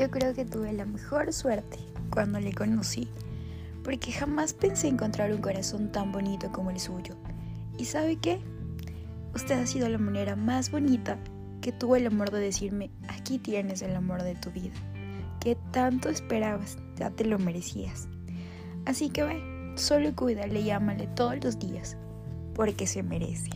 Yo creo que tuve la mejor suerte cuando le conocí, porque jamás pensé encontrar un corazón tan bonito como el suyo. ¿Y sabe qué? Usted ha sido la manera más bonita que tuvo el amor de decirme, aquí tienes el amor de tu vida. Que tanto esperabas? Ya te lo merecías. Así que ve, solo cuídale y ámale todos los días, porque se merece.